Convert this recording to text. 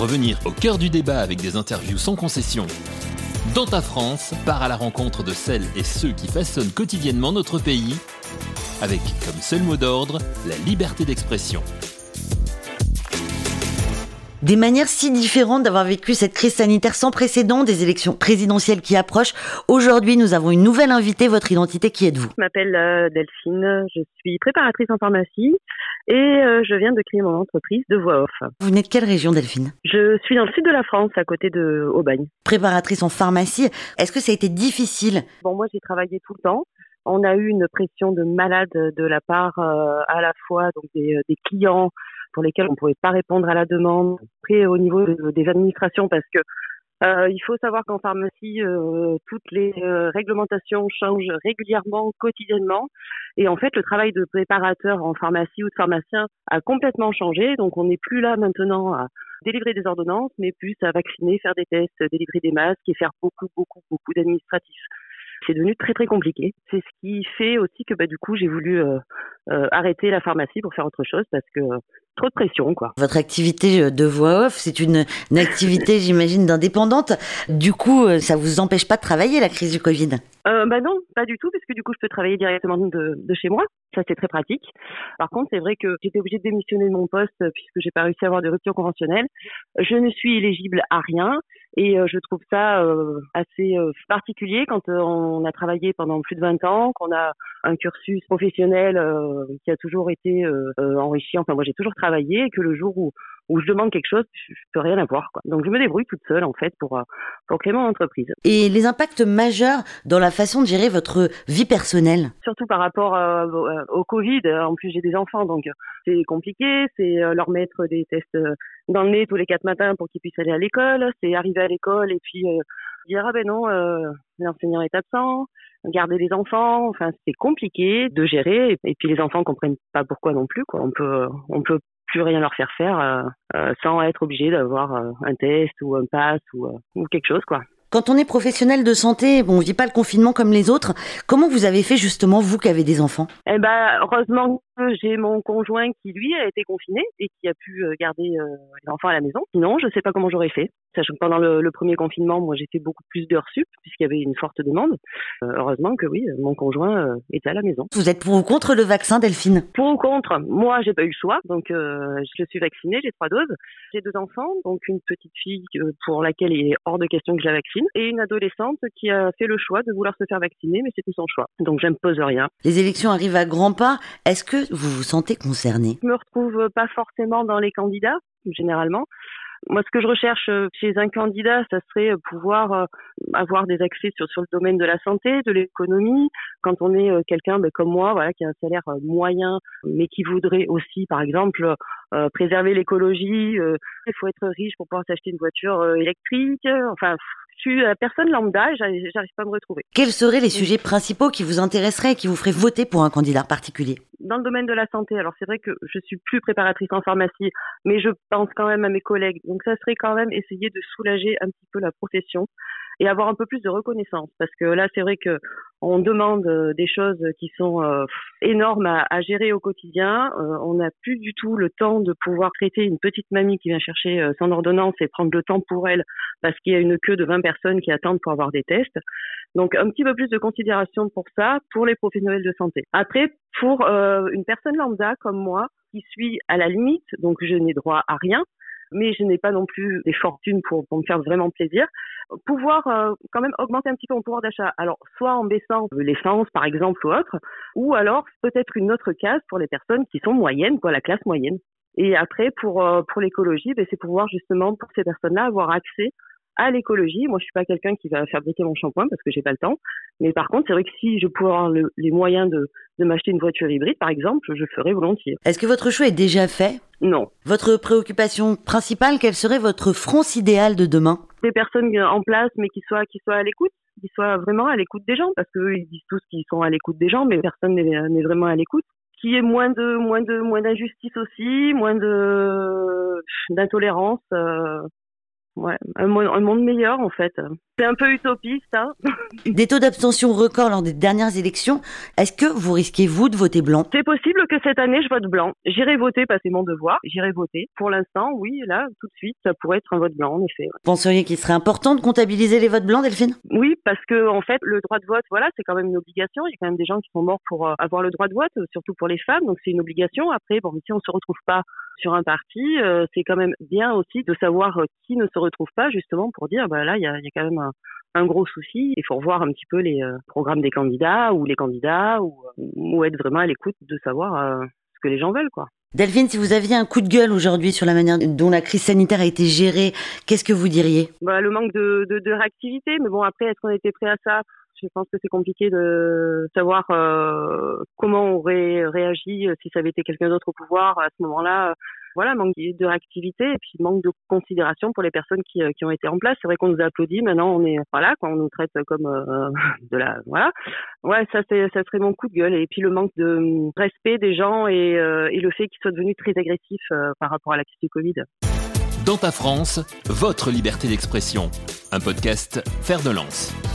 Revenir au cœur du débat avec des interviews sans concession. Dans ta France, part à la rencontre de celles et ceux qui façonnent quotidiennement notre pays, avec comme seul mot d'ordre la liberté d'expression. Des manières si différentes d'avoir vécu cette crise sanitaire sans précédent, des élections présidentielles qui approchent. Aujourd'hui, nous avons une nouvelle invitée. Votre identité, qui êtes-vous? Je m'appelle euh, Delphine, je suis préparatrice en pharmacie et euh, je viens de créer mon entreprise de voix off. Vous venez de quelle région, Delphine? Je suis dans le sud de la France, à côté de Aubagne. Préparatrice en pharmacie, est-ce que ça a été difficile? Bon, moi j'ai travaillé tout le temps. On a eu une pression de malade de la part euh, à la fois donc des, des clients pour lesquels on ne pouvait pas répondre à la demande. Au niveau des administrations, parce que euh, il faut savoir qu'en pharmacie, euh, toutes les euh, réglementations changent régulièrement, quotidiennement. Et en fait, le travail de préparateur en pharmacie ou de pharmacien a complètement changé. Donc, on n'est plus là maintenant à délivrer des ordonnances, mais plus à vacciner, faire des tests, délivrer des masques et faire beaucoup, beaucoup, beaucoup d'administratifs c'est devenu très très compliqué. C'est ce qui fait aussi que bah, du coup j'ai voulu euh, euh, arrêter la pharmacie pour faire autre chose parce que euh, trop de pression quoi. Votre activité de voix off, c'est une, une, activité j'imagine d'indépendante. Du coup, ça vous empêche pas de travailler la crise du Covid? Bah non, pas du tout, parce que du coup, je peux travailler directement de, de chez moi. Ça, c'est très pratique. Par contre, c'est vrai que j'étais obligée de démissionner de mon poste puisque j'ai pas réussi à avoir de rupture conventionnelle. Je ne suis éligible à rien et euh, je trouve ça euh, assez euh, particulier quand on a travaillé pendant plus de 20 ans, qu'on a un cursus professionnel qui a toujours été enrichi. Enfin, moi, j'ai toujours travaillé et que le jour où où je demande quelque chose, je peux rien avoir. Quoi. Donc je me débrouille toute seule en fait pour, euh, pour créer mon entreprise. Et les impacts majeurs dans la façon de gérer votre vie personnelle? Surtout par rapport euh, euh, au Covid. En plus j'ai des enfants donc c'est compliqué. C'est leur mettre des tests dans le nez tous les quatre matins pour qu'ils puissent aller à l'école. C'est arriver à l'école et puis dire ah ben non l'enseignant est absent garder les enfants enfin c'est compliqué de gérer et puis les enfants comprennent pas pourquoi non plus quoi on peut on peut plus rien leur faire faire euh, euh, sans être obligé d'avoir euh, un test ou un pass ou, ou quelque chose quoi. Quand on est professionnel de santé, bon, on vit pas le confinement comme les autres. Comment vous avez fait justement vous qui avez des enfants? Eh ben, heureusement j'ai mon conjoint qui lui a été confiné et qui a pu garder les enfants à la maison. Sinon, je sais pas comment j'aurais fait. Sachant que pendant le, le, premier confinement, moi, j'ai fait beaucoup plus d'heures sup puisqu'il y avait une forte demande. Euh, heureusement que oui, mon conjoint euh, était à la maison. Vous êtes pour ou contre le vaccin, Delphine? Pour ou contre Moi, j'ai pas eu le choix, donc euh, je suis vaccinée, j'ai trois doses. J'ai deux enfants, donc une petite fille euh, pour laquelle il est hors de question que je la vaccine, et une adolescente qui a fait le choix de vouloir se faire vacciner, mais c'était son choix. Donc j'impose rien. Les élections arrivent à grands pas. Est-ce que vous vous sentez concerné Je me retrouve pas forcément dans les candidats, généralement. Moi, ce que je recherche euh, chez un candidat, ça serait euh, pouvoir euh, avoir des accès sur, sur le domaine de la santé, de l'économie. Quand on est quelqu'un ben, comme moi, voilà, qui a un salaire moyen, mais qui voudrait aussi, par exemple, préserver l'écologie, il faut être riche pour pouvoir s'acheter une voiture électrique. Enfin, je suis personne lambda, j'arrive pas à me retrouver. Quels seraient les sujets principaux qui vous intéresseraient et qui vous feraient voter pour un candidat particulier? Dans le domaine de la santé, alors c'est vrai que je suis plus préparatrice en pharmacie, mais je pense quand même à mes collègues. Donc ça serait quand même essayer de soulager un petit peu la profession et avoir un peu plus de reconnaissance parce que là c'est vrai que on demande euh, des choses qui sont euh, énormes à, gérer au quotidien. Euh, on n'a plus du tout le temps de pouvoir traiter une petite mamie qui vient chercher son ordonnance et prendre le temps pour elle parce qu'il y a une queue de 20 personnes qui attendent pour avoir des tests. Donc un petit peu plus de considération pour ça pour les professionnels de santé. Après pour une personne lambda comme moi qui suis à la limite, donc je n'ai droit à rien, mais je n'ai pas non plus des fortunes pour, pour me faire vraiment plaisir. Pouvoir euh, quand même augmenter un petit peu mon pouvoir d'achat. Alors, soit en baissant l'essence, par exemple, ou autre, ou alors peut-être une autre case pour les personnes qui sont moyennes, quoi, la classe moyenne. Et après, pour, euh, pour l'écologie, ben, c'est pouvoir justement, pour ces personnes-là, avoir accès à l'écologie. Moi, je suis pas quelqu'un qui va fabriquer mon shampoing parce que j'ai pas le temps. Mais par contre, c'est vrai que si je pouvais avoir les moyens de, de m'acheter une voiture hybride, par exemple, je le ferais volontiers. Est-ce que votre choix est déjà fait? Non. Votre préoccupation principale, quel serait votre France idéal de demain? Des personnes en place, mais qui soient, qui soient à l'écoute qui soient vraiment à l'écoute des gens, parce qu'eux, ils disent tous qu'ils sont à l'écoute des gens, mais personne n'est vraiment à l'écoute qui est moins de moins de moins d'injustice aussi, moins de d'intolérance. Euh, ouais, un, monde meilleur en fait. C'est un peu utopiste. Hein des taux d'abstention records lors des dernières élections. Est-ce que vous risquez, vous, de voter blanc? C'est possible que cette année, je vote blanc. J'irai voter, parce que c'est mon devoir. J'irai voter. Pour l'instant, oui, là, tout de suite, ça pourrait être un vote blanc, en effet. Vous penseriez qu'il serait important de comptabiliser les votes blancs, Delphine? Oui, parce que, en fait, le droit de vote, voilà, c'est quand même une obligation. Il y a quand même des gens qui sont morts pour euh, avoir le droit de vote, surtout pour les femmes. Donc, c'est une obligation. Après, bon, si on se retrouve pas sur un parti, euh, c'est quand même bien aussi de savoir euh, qui ne se retrouve pas, justement, pour dire, bah là, il y a, y a quand même un, un gros souci. Il faut revoir un petit peu les euh, programmes des candidats ou les candidats ou, euh, ou être vraiment à l'écoute de savoir euh, ce que les gens veulent, quoi. Delphine, si vous aviez un coup de gueule aujourd'hui sur la manière dont la crise sanitaire a été gérée, qu'est-ce que vous diriez? Bah, Le manque de, de, de réactivité, mais bon, après, est-ce qu'on était prêt à ça? Je pense que c'est compliqué de savoir euh, comment on aurait réagi si ça avait été quelqu'un d'autre au pouvoir à ce moment-là voilà, manque de réactivité et puis manque de considération pour les personnes qui, euh, qui ont été en place. C'est vrai qu'on nous a applaudi, maintenant on est voilà, quand on nous traite comme euh, de la voilà. Ouais, ça c'est ça serait mon coup de gueule et puis le manque de hum, respect des gens et, euh, et le fait qu'ils soient devenus très agressifs par rapport à la crise du Covid. Dans ta France, votre liberté d'expression, un podcast Faire de lance.